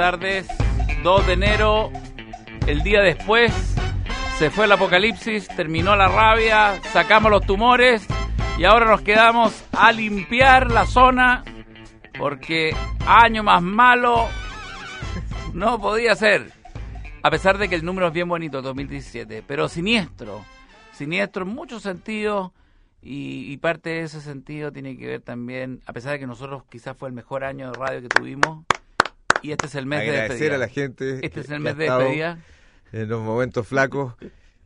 tardes. 2 de enero, el día después, se fue el apocalipsis, terminó la rabia, sacamos los tumores y ahora nos quedamos a limpiar la zona porque año más malo no podía ser. A pesar de que el número es bien bonito, 2017, pero siniestro. Siniestro en muchos sentidos y, y parte de ese sentido tiene que ver también, a pesar de que nosotros quizás fue el mejor año de radio que tuvimos, y este es el mes de Agradecer despedida. a la gente. Este es el mes de despedida. En los momentos flacos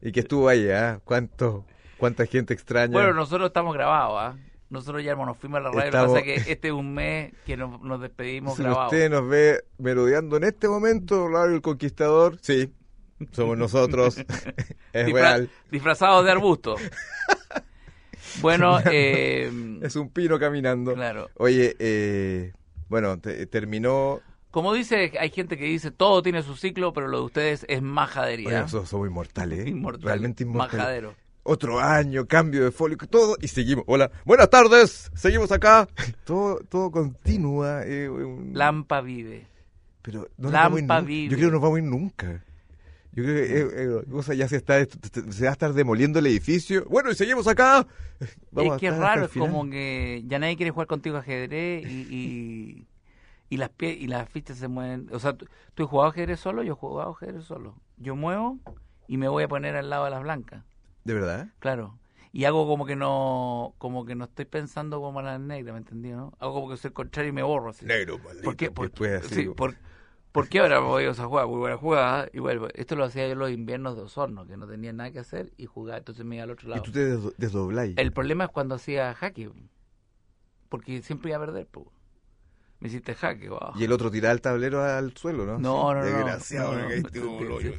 y que estuvo ahí, ¿ah? ¿Cuánto, ¿Cuánta gente extraña? Bueno, nosotros estamos grabados, ¿ah? Nosotros ya nos fuimos a la radio, Estamos- lo que pasa es que este es un mes que nos, nos despedimos si grabados. usted nos ve merodeando en este momento, Radio El Conquistador, sí, somos nosotros. es Disfra- real. Disfrazados de arbusto. bueno, eh, Es un pino caminando. claro. Oye, eh, bueno, te- terminó. Como dice, hay gente que dice todo tiene su ciclo, pero lo de ustedes es majadería. Oye, nosotros somos inmortales, ¿eh? Inmortal, Realmente inmortales. Majadero. Otro año, cambio de folio, todo, y seguimos. Hola, buenas tardes, seguimos acá. Todo, todo continúa. eh, un- Lampa vive. Pero no nos Lampa vive. Yo creo que no nos vamos a ir nunca. Yo creo que eh, eh, cosa ya se está se va a estar demoliendo el edificio. Bueno, y seguimos acá. Vamos es que es raro, es como que ya nadie quiere jugar contigo ajedrez y, y, y las pie- y las fichas se mueven. O sea, ¿tú, tú has jugado ajedrez solo? Yo he jugado ajedrez solo. Yo muevo y me voy a poner al lado de las blancas. ¿De verdad? Claro. Y hago como que no como que no estoy pensando como las negras, ¿me entendí, no? Hago como que soy contrario y me borro así. Negro, maldito. ¿Por qué? Por, así, sí, por, ¿por qué ahora voy a esa jugada? Muy buena jugada. Y vuelvo. Esto lo hacía yo en los inviernos de Osorno, que no tenía nada que hacer y jugaba. Entonces me iba al otro y lado. tú te des- desdobláis. El problema es cuando hacía jaque. Porque siempre iba a perder, po. Me hiciste jaque, wow. Y el otro tiraba el tablero al suelo, ¿no? No, no, no. Desgraciado, no, me no. hoyo.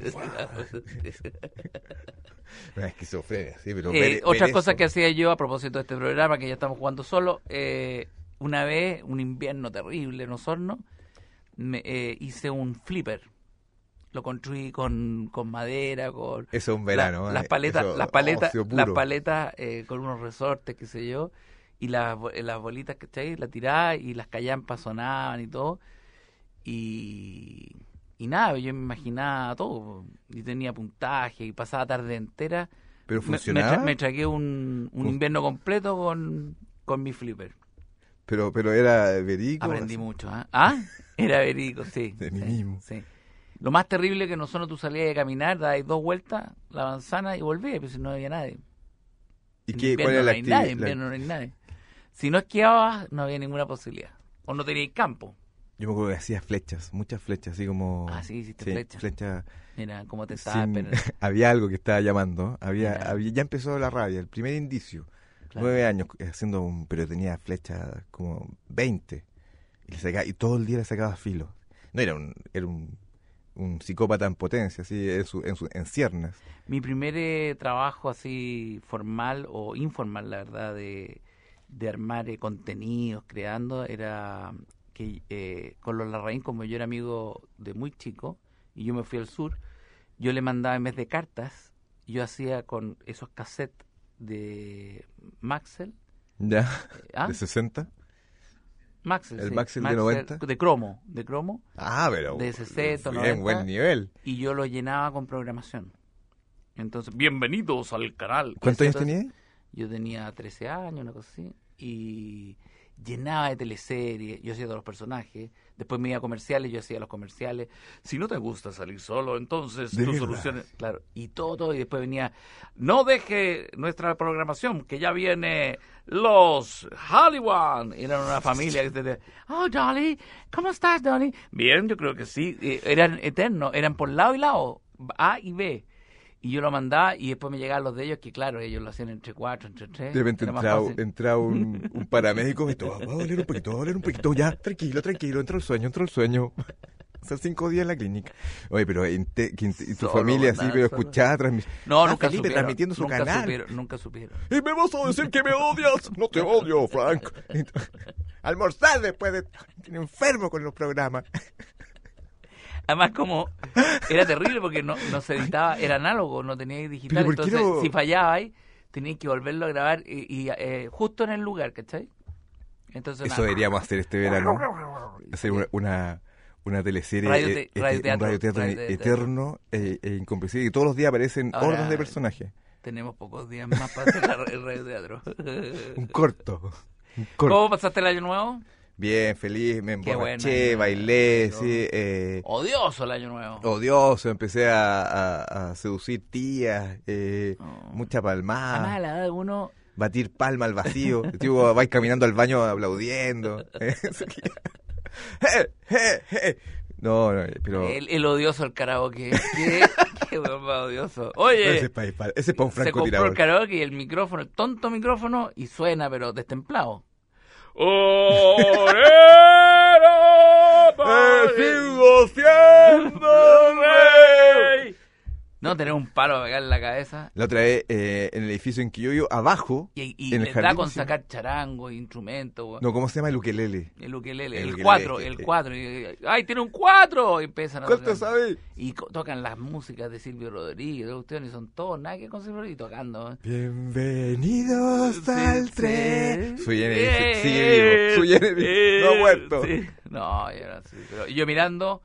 Una esquizofrenia, sí, pero Eh, otra cosa que hacía yo a propósito de este programa, que ya estamos jugando solo, eh, una vez, un invierno terrible en Osorno, me, eh, hice un flipper. Lo construí con, con madera, con Eso es un verano. la- ¿eh? las paletas, las paletas, las paletas eh, con unos resortes, qué sé yo, y las, las bolitas, ¿cachai? Las tiraba y las callampas sonaban y todo. Y, y nada, yo me imaginaba todo. Y tenía puntaje y pasaba tarde entera. Pero Me- Me, funcionaba. tra- me tragué un, un invierno completo con, con mi flipper. Pero, pero era verídico. Aprendí mucho. ¿ah? ¿Ah? Era verico, sí. De sí, mí mismo. sí. Lo más terrible que no solo tú salías de caminar, dabas dos vueltas, la manzana y volvías, pero si no había nadie. ¿Y qué, invierno cuál no la hay nadie, en actividad? invierno no hay nadie. Si no esquiabas, no había ninguna posibilidad. O no tenías campo. Yo me acuerdo que hacía flechas, muchas flechas, así como... Ah, sí, hiciste sí, flechas. flechas Mira cómo te estaba sin- había algo que estaba llamando. Había, Ya. había- ya empezó la rabia, el primer indicio. Claro. Nueve años haciendo un... Pero tenía flechas como 20. Y, le sacaba- y todo el día le sacaba filo. No era un... Era un un psicópata en potencia, así, en, su, en, su, en ciernes. Mi primer eh, trabajo así formal o informal, la verdad, de, de armar eh, contenidos, creando, era que eh, con los Larraín, como yo era amigo de muy chico, y yo me fui al sur, yo le mandaba en vez de cartas, yo hacía con esos cassettes de Maxell, ¿Ya? ¿ah? ¿De 60? Maxell, el sí, Maxell de 90. de cromo, de cromo, Ah, pero... De 60, bien, 90. buen nivel. y yo lo llenaba con programación. Entonces, bienvenidos al canal. ¿Cuántos años tenías? Yo tenía 13 años, una cosa así, y llenaba de teleseries, yo hacía todos los personajes, después me iba a comerciales, yo hacía los comerciales. Si no te gusta salir solo, entonces ¿De tu solución es, claro, y todo, todo, y después venía, no deje nuestra programación, que ya viene los Hollywood, eran una familia que te oh Dolly, ¿cómo estás Dolly? Bien, yo creo que sí, Eh, eran eternos, eran por lado y lado, A y B. Y yo lo mandaba y después me llegaban los de ellos, que claro, ellos lo hacían entre cuatro, entre tres. De repente era más entra, fácil. entra un, un paramédico y todo, va a doler un poquito, va a doler un poquito, ya, tranquilo, tranquilo, entra el sueño, entra el sueño. Son cinco días en la clínica. Oye, pero en te- que tu Solo, familia así, pero solo. escuchaba transmisión. No, Ah, nunca Felipe supieron. transmitiendo su nunca canal. Supieron, nunca supieron. Y me vas a decir que me odias. No te odio, Frank. Almorzar después de... Enfermo con los programas. Además, como era terrible porque no, no se editaba, era análogo, no tenía digital. Pero ¿por qué Entonces, no? si fallaba ahí, tenía que volverlo a grabar y, y, eh, justo en el lugar, ¿cachai? Entonces, Eso nada. deberíamos hacer este verano. Hacer una, una, una teleserie, Radio eh, te- este, radioteatro, un radioteatro eterno e, e incomprensible. Y todos los días aparecen Ahora- hordas de personajes. Tenemos pocos días más para hacer el radioteatro. Un corto. Un corto. ¿Cómo pasaste el año nuevo? Bien, feliz, me emborraché, bueno, bailé, ¿no? sí, eh, Odioso el año nuevo. odioso, empecé a, a- a seducir tías, eh, Oh. mucha Además, a palmada, la edad de uno, batir palma al vacío, tipo, vais caminando al baño aplaudiendo. Eh, eh, eh. No, no, pero el, el odioso del karaoke. Qué, qué odioso. Oye, ese es para ese es pa un se compró el francotirador. karaoke y el micrófono, el tonto micrófono, y suena, pero destemplado. Eh, sigo siendo. No, tener un palo acá en la cabeza. La otra vez, eh, en el edificio en que yo vivo, abajo, Y, y en el le da con sí. sacar charango, instrumentos, no, ¿cómo se llama el ukelele? El ukelele, El el ukelele, 4, que- el que- 4. ¡Ay, tiene un 4! Y empiezan a ¿Cuánto sabes? Y tocan las músicas de Silvio Rodríguez, de y son todos nada que con Silvio Rodríguez tocando. ¿eh? Bienvenidos Sí, al sí. tren. Eh, Jenny sigue vivo. Su Jenny eh, no ha muerto. No, yo no sé, pero yo mirando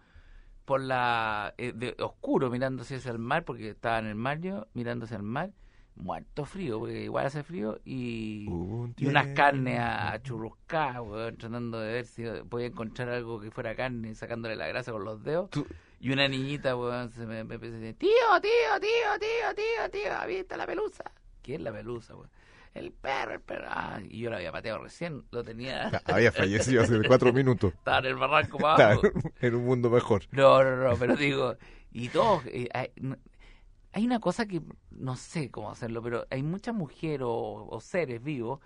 por la eh, de oscuro mirando hacia el mar porque estaba en el mar yo mirando hacia el mar muerto frío porque igual hace frío y, un y unas carnes a, churruscar weón, tratando de ver si podía encontrar algo que fuera carne sacándole la grasa con los dedos Tú- y una niñita weón, se me, me tío tío tío tío tío tío ¿has visto la pelusa? ¿qué es la pelusa weón? El perro el perro ah, y yo lo había pateado recién lo tenía Había fallecido hace cuatro minutos. estaba en el barranco en un mundo mejor. no, no, no, pero digo, y todos, eh, hay, una cosa que no sé cómo hacerlo, pero hay muchas mujeres o, o seres vivos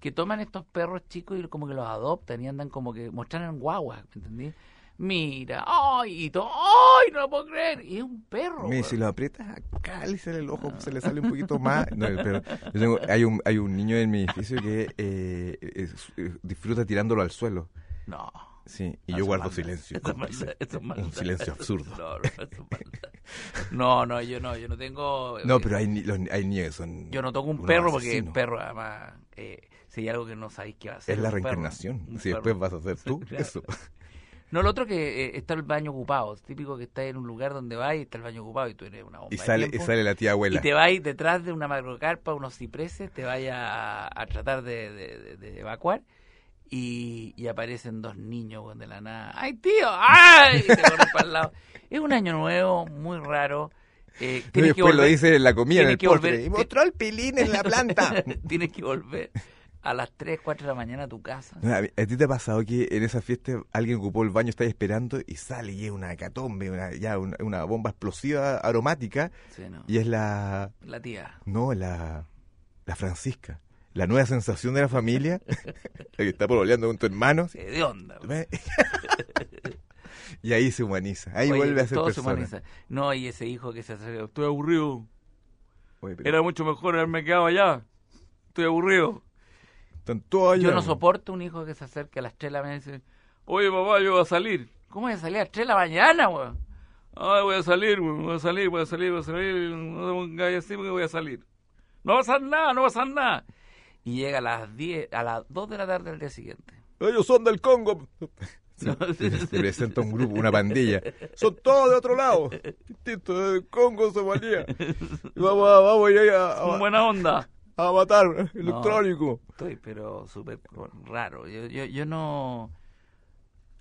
que toman estos perros chicos y como que los adoptan y andan como que mostraran guaguas, ¿me entendí? Mira, ay, y todo, ay, no lo puedo creer, y es un perro. Weón. si lo aprietas acá, le sale el ojo, se le sale un poquito más. No, yo tengo- hay, un, hay un niño en mi edificio que eh, es- eh, disfruta tirándolo al suelo. No. Sí, y No, yo guardo maldad, silencio. eso es maldad, eso es maldad. Un silencio absurdo. No, no, yo no, yo no tengo... No, pero hay, los- hay niños son. Yo no toco un perro porque el perro, además, eh, si hay algo que no sabéis a hacer. Es la reencarnación. Si después vas a ser tú, Claro. eso. No, lo otro que eh, está el baño ocupado. Es típico que estás en un lugar donde vas y está el baño ocupado y tú eres una bomba Y de sale, y sale la tía abuela. Y te vas detrás de una macrocarpa, unos cipreses, te vayas a, a tratar de, de- de- de evacuar y, y aparecen dos niños de la nada. ¡Ay, tío! ¡Ay! Y te corren para el lado. Es un año nuevo, muy raro. Eh, Y tienes que después lo volver- dice en la comida, en el que postre. volver- Y mostró el pilín en la planta. tienes que volver a las 3, 4 de la mañana a tu casa. ¿A, ti te ha pasado que en esa fiesta alguien ocupó el baño, estáis esperando y sale y es una hecatombe, una, ya una, una bomba explosiva aromática Sí, no. y es la... La tía. No, la... La Francisca. La nueva sensación de la familia. la que está pololeando con tu hermano. Sí, de onda. y ahí se humaniza. Ahí Oye, vuelve a ser todo se persona. humaniza. No, y ese hijo que se acerca. Estoy aburrido. Oye, pero Era mucho mejor haberme quedado allá. Estoy aburrido. Están todos allá. Yo no soporto un hijo que se acerque a las 3 de la mañana y dice, oye papá, yo voy a salir. ¿Cómo voy a salir a las 3 de la mañana, weón? Ay, voy a salir, weón, voy a salir, voy a salir, voy a salir. No te pongas así porque voy a salir. No va a pasar nada, no va a pasar nada. Y llega a las 10, a las 2 de la tarde del día siguiente. Ellos son del Congo. Se presenta un grupo, una pandilla. Son todos de otro lado. Distinto, del Congo, Somalia. Vamos vamos a ir a, a- Buena onda. A matar electrónico. Estoy, pero súper raro. Yo, yo, yo no...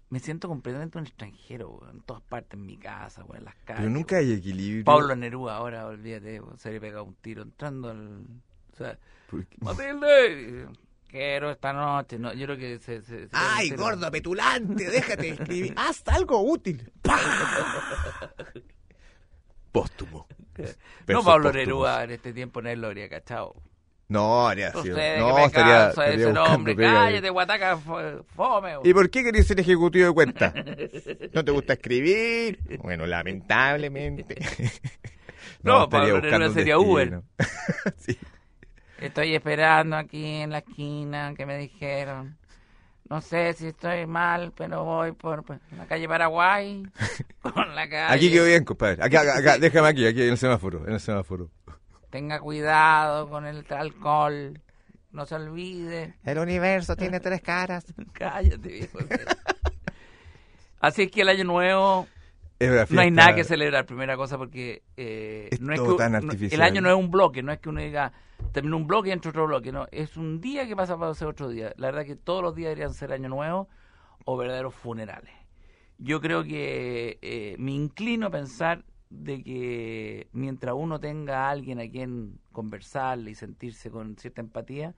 Me siento completamente un extranjero, en todas partes, en mi casa, weón, en las calles. Pero nunca hay equilibrio. Pablo Neruda, ahora olvídate, se le pega un tiro entrando al... O sea, Matilde, quiero esta noche. No, yo creo que se... se- se- ¡Ay, se- gordo, petulante! Déjate escribir. ¡Haz algo útil! Póstumo. No, Pablo póstumos. Neruda en este tiempo no lo habría cachado. No, habría sido. No, estaría, estaría ese pega. cállate, guataca, fo- fome. ¿Y por qué querés ser ejecutivo de cuenta? ¿No te gusta escribir? Bueno, lamentablemente. No, estaría Pablo Neruda sería destino. sí. Estoy esperando aquí en la esquina que me dijeron. No sé si estoy mal, pero voy por, por la calle Paraguay. Con la calle. Aquí quedó bien, compadre. Acá, acá, acá, déjame aquí, aquí en el semáforo, en el semáforo. Tenga cuidado con el alcohol. No se olvide. El universo tiene tres caras. Cállate, viejo. Así es que el año nuevo Es no hay nada que celebrar, primera cosa, porque eh, Es no es todo que, tan no- artificial. el año no es un bloque, no es que uno diga termina un bloque y entra otro bloque, no, es un día que pasa para ser otro día. La verdad que todos los días deberían ser año nuevo o verdaderos funerales. Yo creo que eh, me inclino a pensar de que mientras uno tenga a alguien a quien conversarle y sentirse con cierta empatía,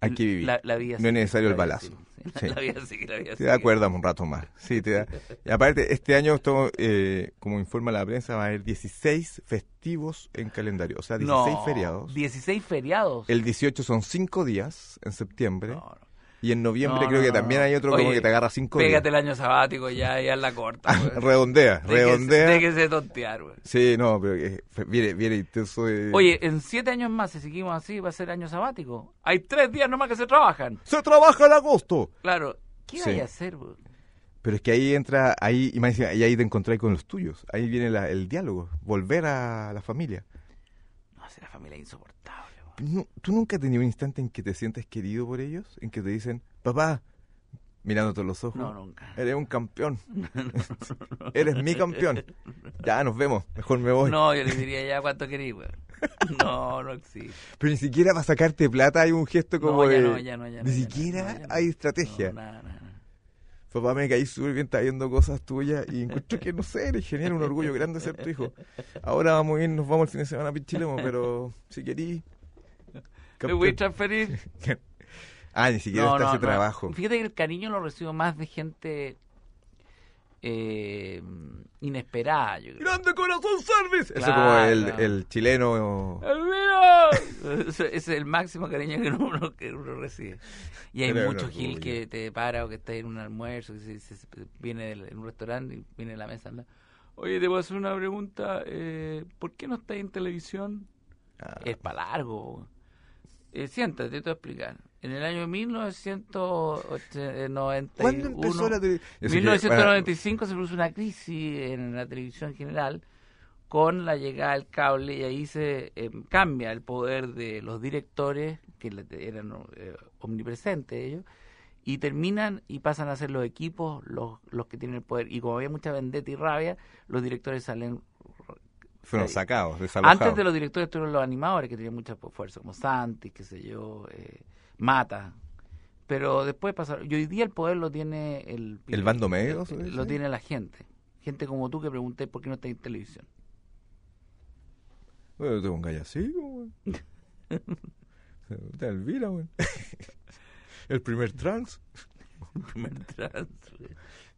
Hay que vivir. La, la vida No es necesario el balazo. sigue, Sí. La vida sigue, la vida Te sigue. da acuerdas un rato más. Sí, te da. Y aparte, este año, esto, eh, como informa la prensa, va a haber 16 festivos en calendario. O sea, 16 No, feriados. 16 feriados. El 18 son 5 días en septiembre. No, no. Y en noviembre No, creo no, que también hay otro como que te agarra 5 Pégate días. el año sabático ya, ya en la corta. Ah, redondea, Déjese- redondea. Déjese tontear, güey. Sí, no, pero eh, viene, viene intenso. Oye, en siete años más, si seguimos así, va a ser año sabático. Hay tres días nomás que se trabajan. ¡Se trabaja en agosto! Claro. ¿Qué Sí. hay a hacer, güey? Pero es que ahí entra, ahí, y y ahí te encontrás con los tuyos. Ahí viene la- el diálogo, volver a la familia. No, si la familia es insoportable. No, ¿Tú nunca has tenido un instante en que te sientes querido por ellos? En que te dicen, papá, mirándote los ojos, No, nunca. eres un campeón. eres mi campeón. Ya, nos vemos. Mejor me voy. No, yo le diría ya cuánto querís, güey. No, no existe. Pero ni siquiera para sacarte plata hay un gesto como No, ya de... no, ya no, ya no. ni siquiera hay estrategia. Nada, nada. Papá, me caí súper bien, está viendo cosas tuyas y encuentro que, no sé, eres genial, un orgullo grande ser tu hijo. Ahora vamos a ir, nos vamos el fin de semana a Pichilemo, pero si querís... ¿Me voy a transferir? Ah, ni siquiera está ese trabajo. Fíjate que el cariño lo recibo más de gente eh, inesperada, yo creo. ¡Grande Corazón Service! Eso Claro, como el, el chileno... ¡Elvira! Ese es el máximo cariño que uno, que uno recibe. Y hay Pero mucho gil que te para o que está en un almuerzo, que se- se- se- viene en un restaurante y viene a la mesa. Oye, te voy a hacer una pregunta. Eh, ¿Por qué no estás en televisión? Ah, Es para largo. Eh, siéntate, te voy a explicar. En el año 1991... ¿Cuándo empezó la tele- En Yo sé que- 1995 se produce una crisis en la televisión en general con la llegada del cable y ahí se eh, cambia el poder de los directores, que eran eh, omnipresentes ellos, y terminan y pasan a ser los equipos los, los que tienen el poder. Y como había mucha vendetta y rabia, los directores salen... Fueron sacados, desalojados. Antes de los directores estuvieron los animadores que tenían mucha fuerza, como Santi, qué sé yo, eh, Mata. Pero después pasaron. Y hoy día el poder lo tiene el. ¿El bando medio, el- dice? lo tiene la gente. Gente como tú que pregunté por qué no está en televisión. Bueno, te pongas así, güey. Te Elvira, güey. El primer trans. Primer trans, güey.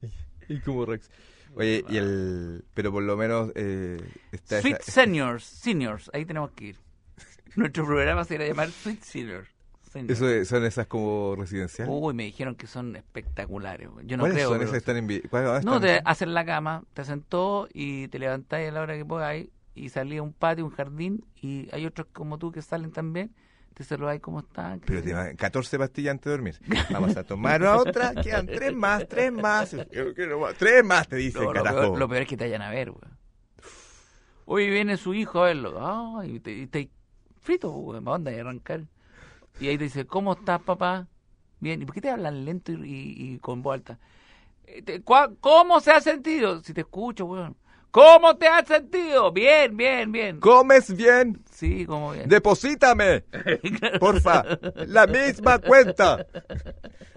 Y como Rex. Oye, y el... Pero por lo menos eh, está Sweet esa- Seniors, Seniors, ahí tenemos que ir. Nuestro programa se irá a llamar Sweet Seniors. Seniors. Eso es- son esas como residenciales. Uy, me dijeron que son espectaculares. Yo no ¿Cuáles creo. son esas que están en vi- ¿Cuáles- dónde No, están? te hacen la cama, te sentó y te levantáis a la hora que podáis y salí a un patio, un jardín y hay otros como tú que salen también, te saludáis cómo están. qué Pero te dan 14 pastillas antes de dormir. Vamos a tomar otra, quedan tres más, tres más. Tres más, te dice No, el lo, peor, lo peor es que te vayan a ver, güey. Hoy viene su hijo a verlo. Ah, y te, te frito, güey, ¿para dónde hay a arrancar? Y ahí te dice, ¿cómo estás, papá? Bien, ¿y por qué te hablan lento y, y- y con voz alta? Eh, ¿Cómo se ha sentido? Si te escucho, güey. ¿Cómo te has sentido? Bien, bien, bien. ¿Comes bien? Sí, como bien. Deposítame, porfa. La misma cuenta.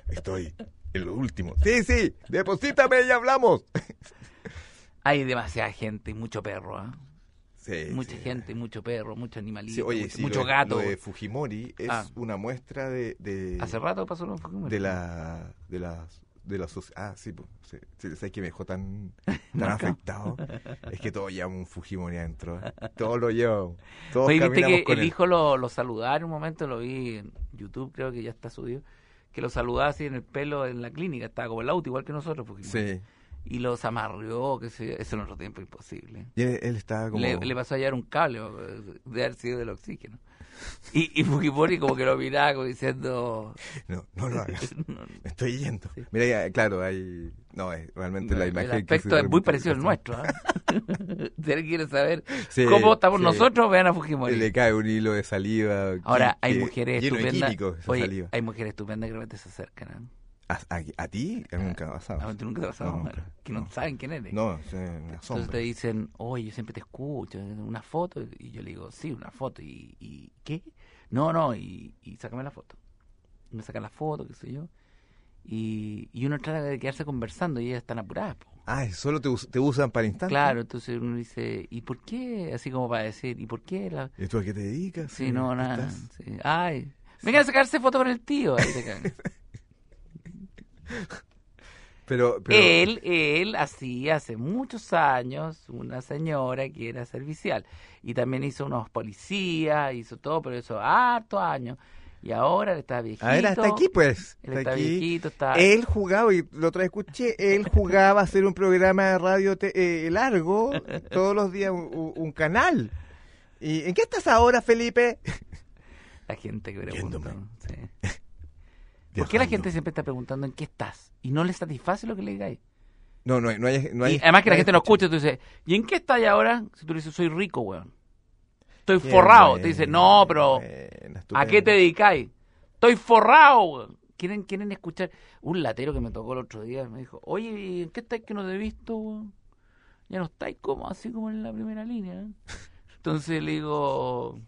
Estoy en lo último. Sí, sí, deposítame y hablamos. Hay demasiada gente y mucho perro, ¿ah? Sí, Mucha sí. gente, mucho perro, mucho animalito, Sí, oye, mucho, sí, mucho lo de- gato. Lo de Fujimori es Ah. una muestra de, de, Hace rato pasó lo que de la de la de la soci- ah sí, pues, sí, sí, ¿sabes qué me dejó tan tan afectado? es que todos llevamos un Fujimori adentro, ¿eh? todos lo llevamos, todos Oye, viste que con el él. hijo lo, lo saludaba en un momento, lo vi en YouTube, creo que ya está subido, que lo saludaba así en el pelo en la clínica, estaba como el auto, igual que nosotros, porque Sí, y los amarrió, que yo, eso en otro tiempo imposible. y él, él estaba como Le, le pasó a llevar un cable de haber sido del oxígeno. Y, y Fujimori como que lo miraba como diciendo... no, no lo hagas. no, Me estoy yendo. Mira, ya, claro, hay no, es realmente la el imagen que aspecto es muy parecido al nuestro. ¿ah? Si alguien quiere saber Sí, cómo estamos sí. nosotros, vean a Fujimori. Le cae un hilo de saliva. Ahora, que- hay mujeres estupendas. Oye, saliva. hay mujeres estupendas que realmente se acercan. ¿ah? ¿A, a, a ti? A nunca pasado. ¿A ti nunca te ha pasado? No, nunca. que no, No. saben quién eres. No, se me Entonces te dicen, oye, yo siempre te escucho, una foto. Y yo le digo, sí, una foto. ¿Y, y qué? No, no, y, y sácame la foto. Y me sacan la foto, qué sé yo. Y, y uno trata de quedarse conversando y ellas están apuradas. po. Ah, solo te, te usan para instantes. Claro, entonces uno dice, ¿y por qué? Así como para decir, ¿y por qué? La... ¿Y tú a qué te dedicas? Sí, no, ¿Qué nada. sí. Ay, vengan a sacarse foto con el tío. Ahí te. Pero, pero Él, él hacía hace muchos años una señora que era servicial y también hizo unos policías, hizo todo, pero hizo hartos años y ahora él está viejito. a ver, hasta aquí pues. Él está aquí. viejito, está... Él jugaba, y lo otra vez escuché, él jugaba a hacer un programa de radio te- eh, largo, todos los días un, canal. ¿Y en qué estás ahora, Felipe? La gente que pregunta. Sí. ¿Por qué la gente siempre está preguntando en qué estás? Y no le satisface lo que le digáis. No, no hay, no hay, no hay- Y además que la gente no escucha. tú dices, ¿y en qué estás ahora? Si tú le dices, soy rico, weón. Estoy Qué forrado. Te dice, no, pero ¿a qué te dedicáis? Estoy forrado, weón. ¿Quieren, quieren escuchar? Un latero que me tocó el otro día me dijo, oye, ¿y ¿en qué estáis que no te he visto, weón? Ya no estáis como así como en la primera línea. ¿eh?". Entonces le digo...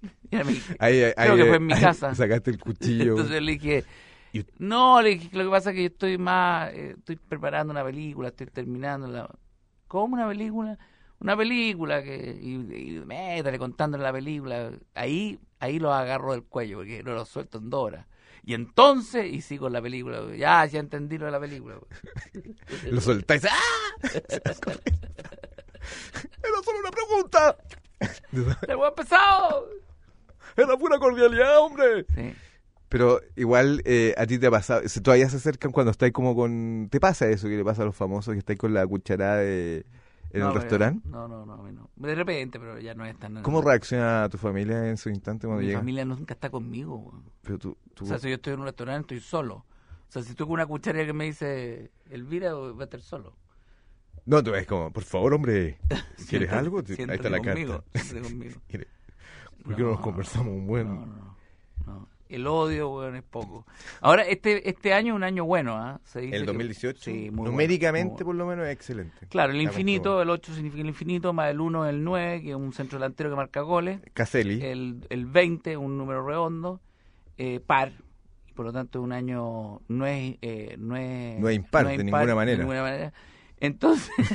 Me dije, Ahí, ahí, Creo que fue en mi ahí casa. Sacaste el cuchillo. Entonces le dije, no, le dije, lo que pasa es que yo estoy más, eh, estoy preparando una película, estoy terminando la... ¿Cómo una película? Una película que... Y, y métale contándole la película. Ahí, ahí lo agarro del cuello, porque no lo suelto en dos horas. Y entonces, y sigo en la película. Ya, ya entendí lo de la película. Lo soltáis. ¡Ah! Era solo una pregunta. ¡Se ha pesado! Era pura cordialidad, hombre. Sí. Pero igual eh, a ti te ha pasado, si todavía se acercan cuando estáis como con... ¿Te pasa eso que le pasa a los famosos que estáis con la cucharada de- en No, el restaurante? No, no, no, a mí no. De repente, pero ya no es tan... ¿Cómo reacciona tu familia en su instante cuando Mi llega? familia nunca está conmigo. Pero tú, tú- O sea, si yo estoy en un restaurante, estoy solo. O sea, si estoy con una cucharilla que me dice Elvira, voy a estar solo. No, tú ves como, por favor, hombre, ¿quieres Siéntate- algo? Ahí está la conmigo, carta. conmigo. Mire, ¿Por qué no, nos conversamos un buen...? No, no, no. El odio, weón, es poco. Ahora, este este año es un año bueno, ¿ah? Dice El que- 2018, sí, muy bueno, numéricamente bueno. por lo menos es excelente. Claro, el infinito, el 8 significa el infinito, más el 1 el 9, que es un centro delantero que marca goles. Caselli, El, el 20, un número redondo, eh, par. Por lo tanto, un año no es... eh, no, es No es impar, de ninguna manera. ninguna manera. Entonces...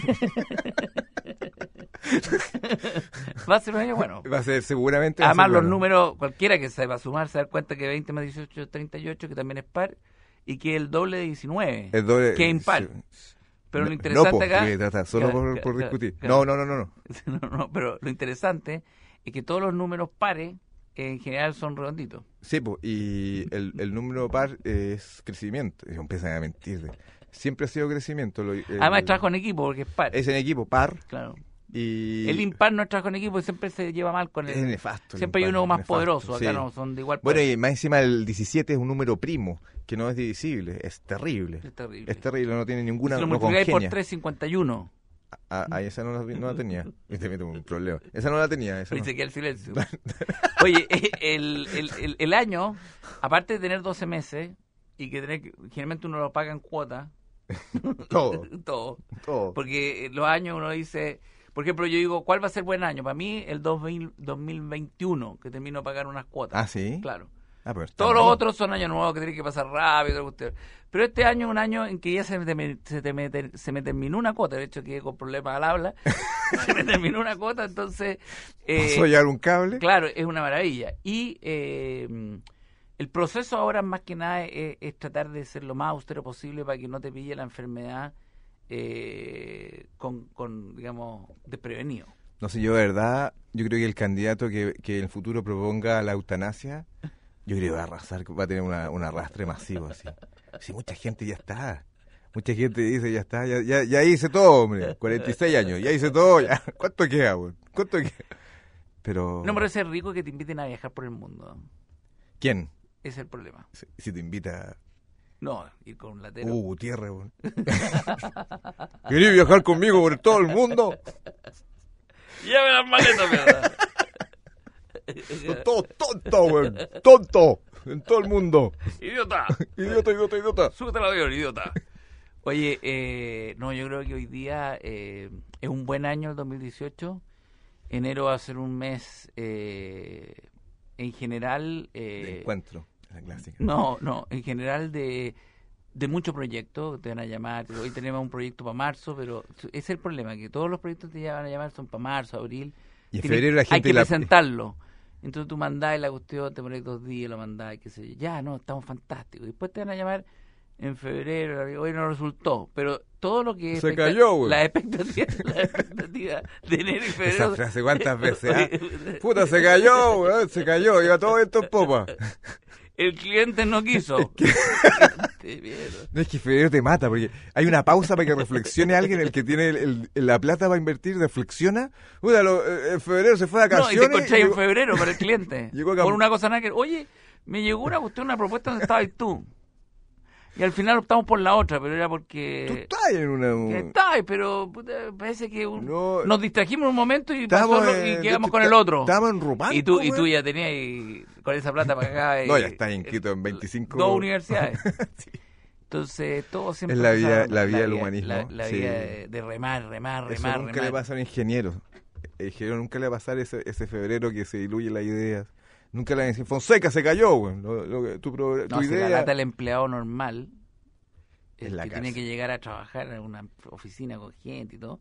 va a ser un año bueno. va a ser seguramente... Además, ser los bueno. números, cualquiera que sepa sumar, se da cuenta que 20 más 18 es 38, que también es par, y que el doble de 19. El doble- que es impar. sí. Pero No- lo interesante no, po, acá... que trata solo por, discutir. No, no, no, no, no. no, no, pero lo interesante es que todos los números pares en general son redonditos. Sí, po, y el, el número par es crecimiento. Empiezan a mentir. Siempre ha sido crecimiento. lo- el- Además, es trabajo en equipo porque es par. Es en equipo, par. Claro. Y El impar no es trabajo en equipo y siempre se lleva mal con el... es nefasto. el siempre hay uno más nefasto, poderoso, acá sí. no son de igual Bueno, poder. y más encima el 17 es un número primo, que no es divisible. Es terrible. Es terrible. Es terrible, no tiene ninguna... si lo no multiplicáis por congenia. 3, 51. Ah, ah, esa no la, no la tenía. Y te meto un problema. Esa no la tenía. Esa no. el silencio. Oye, eh, el, el, el, el año, aparte de tener 12 meses, y que tener, que- generalmente uno lo paga en cuota, Todo, todo, todo. porque los años uno dice, por ejemplo, yo digo, ¿cuál va a ser buen año? Para mí, el 2000 2021, que termino de pagar unas cuotas. Ah, ¿sí? Claro. Ah, pero Todos los otros son años nuevos que tienen que pasar rápido. Pero este año es un año en que ya se me, se, te me, se me terminó una cuota. De hecho, que con problemas al habla. se me terminó una cuota, entonces... eh, ¿Pasó un cable? Claro, es una maravilla. Y eh, el proceso ahora más que nada es, es tratar de ser lo más austero posible para que no te pille la enfermedad eh, con, con, digamos, desprevenido. No sé, yo de verdad, yo creo que el candidato que, que en el futuro proponga la eutanasia, yo creo que va a arrasar, va a tener una, un arrastre masivo así. Sí, mucha gente ya está. Mucha gente dice, ya está, ya, ya, ya hice todo, hombre. 46 años, ya hice todo, ya. ¿Cuánto queda, güey? ¿Cuánto queda? Pero... No me parece rico que te inviten a viajar por el mundo. ¿Quién? Ese es el problema. Si, si te invita... No, ir con un latero. Uh, Gutiérrez, güey. ¿Querías viajar conmigo por todo el mundo? Llévame las maletas, ¿verdad? Son todos tontos, güey. Tonto. en todo el mundo. ¡Idiota! Idiota, idiota, idiota. Súbete al avión, idiota. Oye, eh, no, yo creo que hoy día eh, es un buen año el 2018. Enero va a ser un mes eh, en general... De Eh, encuentro, la clásica. no, no, en general de, de muchos proyectos, te van a llamar, hoy tenemos un proyecto para marzo, pero ese es el problema, que todos los proyectos que te van a llamar son para marzo, abril. Y en Tienes- febrero la Hay gente que la- presentarlo. Entonces tú mandás la cuestión, te pones dos días, lo mandás, qué sé yo. Ya, no, estamos fantásticos. Después te van a llamar en febrero, hoy no resultó. Pero todo lo que Se cayó, güey. La expectativa, la expectativa de enero y febrero. Esa frase, ¿cuántas veces? ah? Puta, se cayó, se cayó, iba todo esto en popa. El cliente no quiso. No es que febrero te mata, porque hay una pausa para que reflexione alguien, el que tiene el- el- la plata para invertir, reflexiona. Lo- eh, en febrero se fue de No, y vacaciones. te encontrás en llegó- febrero para el cliente. Llegó Por una cosa nada que. Oye, me llegó una cuestión, una propuesta donde estabas tú. Y al final optamos por la otra, pero era Tú porque. estás en una... estabas, pero puta, parece que un- No. nos distrajimos un momento y, pasó y quedamos con el otro. Estábamos en Rupanco, Y tú, y tú ya tenías y- con esa plata para acá. No, eh, ya estás inscrito en 25... Dos universidades. Entonces, todo siempre. Es la vida- la vida del humanismo, La, la sí. vida de, de remar, remar, Eso remar, nunca remar. le pasa a un ingeniero. El ingeniero nunca le va a pasar ese, ese febrero que se diluye las ideas. Nunca le decir, Fonseca se cayó, güey. Lo- lo tu, tu No, idea... la lata del empleado normal, Es el la que tiene que llegar a trabajar en una oficina con gente y todo,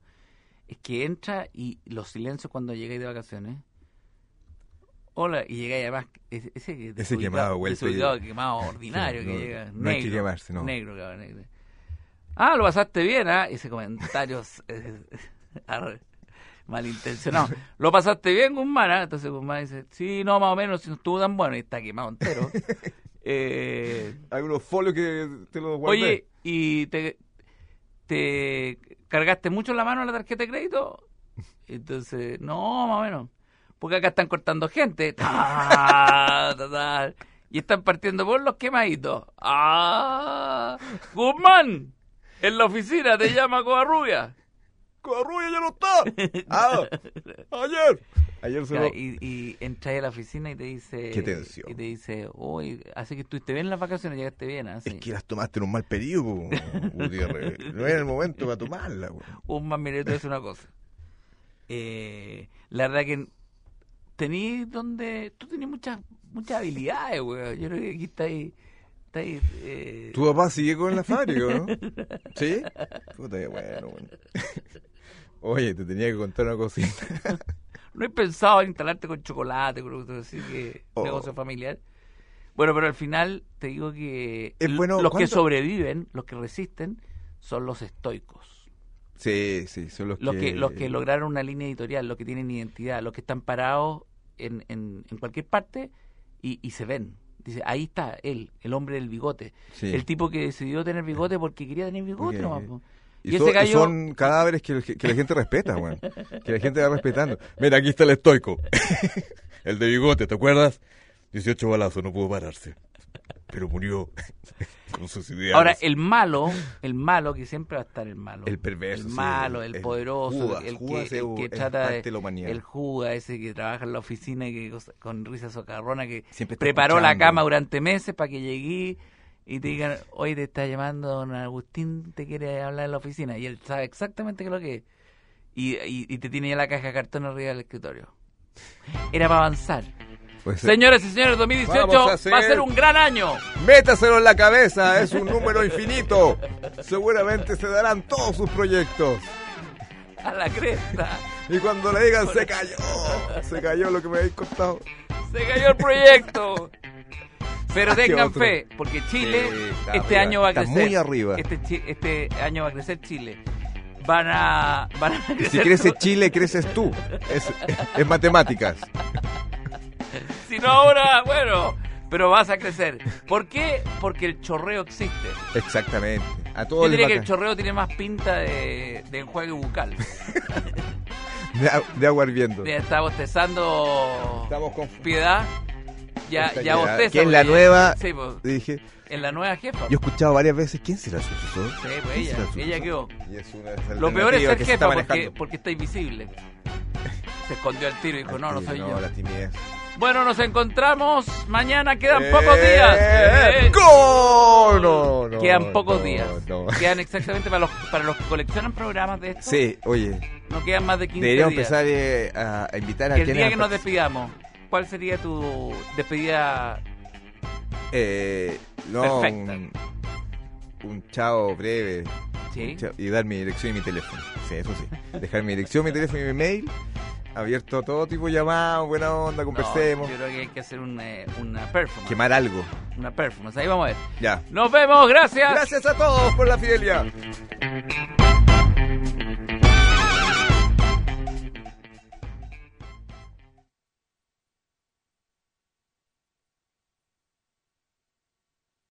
es que entra y los silencios cuando llegáis de vacaciones. Hola, y llegáis además, ese, ese, Ese quemado, vuelto y- desubicado, quemado, ordinario, Sí, que llega, no hay que negro, quemarse, no. negro, cabrón, negro. Ah, lo pasaste bien, ¿ah? Ese comentario eh, malintencionado. ¿Lo pasaste bien, Guzmán? ah? Entonces Guzmán dice, sí, no, más o menos, no estuvo tan bueno y está quemado entero. eh, Algunos folios que te los guardé. Oye, ¿y te, te cargaste mucho la mano en la tarjeta de crédito? Entonces, no, más o menos. Porque acá están cortando gente. Y están partiendo por los quemaditos. ¡Ah! ¡Guzmán! En la oficina te llama Covarrubia. ¡Covarrubia ya no está! ¡Ah! ¡Ayer! Ayer se lo... y, y entras a la oficina y te dice... Qué tensión. Y te dice, uy, así que estuviste bien en las vacaciones, llegaste bien, así. Es que las tomaste en un mal periodo, Gutiérrez. No era el momento para tomarla, güey. un más mire, te voy a decir una cosa. Eh, la verdad que tení donde. Tú tenías muchas muchas habilidades, weón. Yo creo que aquí está ahí. Está ahí eh, Tu papá sigue con la fábrica, ¿no? ¿Sí? Puta, bueno. Oye, te tenía que contar una cosita. No he pensado en instalarte con chocolate, creo que así que. Oh. Negocio familiar. Bueno, pero al final te digo que. Es bueno, los que ¿cuánto- sobreviven, los que resisten, son los estoicos. Sí, sí, son los, Los que, los que lograron una línea editorial, los que tienen identidad, los que están parados en, en, en cualquier parte y, y se ven. Dice, ahí está él, el hombre del bigote. Sí. El tipo que decidió tener bigote porque quería tener bigote nomás, po. Y, Y son, y cadáveres que, que la gente respeta, güey. Que la gente va respetando. Mira, aquí está el estoico. el de bigote, ¿te acuerdas? 18 balazos, no pudo pararse. Pero murió con sus ideas. Ahora, el malo, el malo, que siempre va a estar el malo. El perverso, El malo, el- el, el poderoso, Judas, el Judas que, el que trata de... de la humanidad. El Judas, ese que trabaja en la oficina y que con risa socarrona, que Siempre preparó la cama durante meses para que llegué y te digan, hoy te está llamando don Agustín, te quiere hablar en la oficina. Y él sabe exactamente qué es lo que es. Y, y, y te tiene ya la caja de cartón arriba del escritorio. Era para avanzar. Pues, Señoras y señores, 2018 Vamos a hacer- va a ser un gran año. Métaselo en la cabeza, es un número infinito. Seguramente se darán todos sus proyectos. A la cresta. Y cuando le digan se cayó, se cayó lo que me habéis contado. Se cayó el proyecto. Pero tengan otro. fe, porque Chile Sí, está este arriba, año va a está crecer. muy arriba. Este, este año va a crecer Chile. Van a, van a Si crece Chile, creces tú. Es, es matemáticas. Si no ahora, bueno, pero vas a crecer. ¿Por qué? Porque el chorreo existe. Exactamente. A Yo todos diría que el chorreo tiene más pinta de, de enjuague bucal. de, de agua hirviendo. Ya está bostezando Estamos con piedad. Ya, Esta ya que- bosteza. que es la nueva- Sí, pues, Dije, en la nueva jefa. yo he escuchado varias veces, ¿quién será su sucesor? Sí, pues ¿Quién ella, ella quedó. Y es una de esas Lo peor es ser jefa está porque, porque está invisible. Se escondió al tiro y dijo, no, no soy no, yo. la timidez. Bueno, nos encontramos mañana. Quedan pocos días. Eh, Eh, ¡go! No, no, Quedan pocos no, días. no. Quedan exactamente para los, para los que coleccionan programas de esto. Sí, oye, No quedan más de 15 deberíamos días. empezar eh, a, invitar a que el día que nos despidamos, ¿cuál sería tu despedida? Eh, Perfecta. un, un chao breve Sí. un chao- y dar mi dirección y mi teléfono. Sí, eso sí. Dejar mi dirección, mi teléfono y mi mail. Abierto a todo tipo de llamadas, buena onda, conversemos. No, yo creo que hay que hacer un, eh, una performance. Quemar algo. Una performance. Ahí vamos a ver. Ya. Nos vemos. Gracias. Gracias a todos por la fidelidad.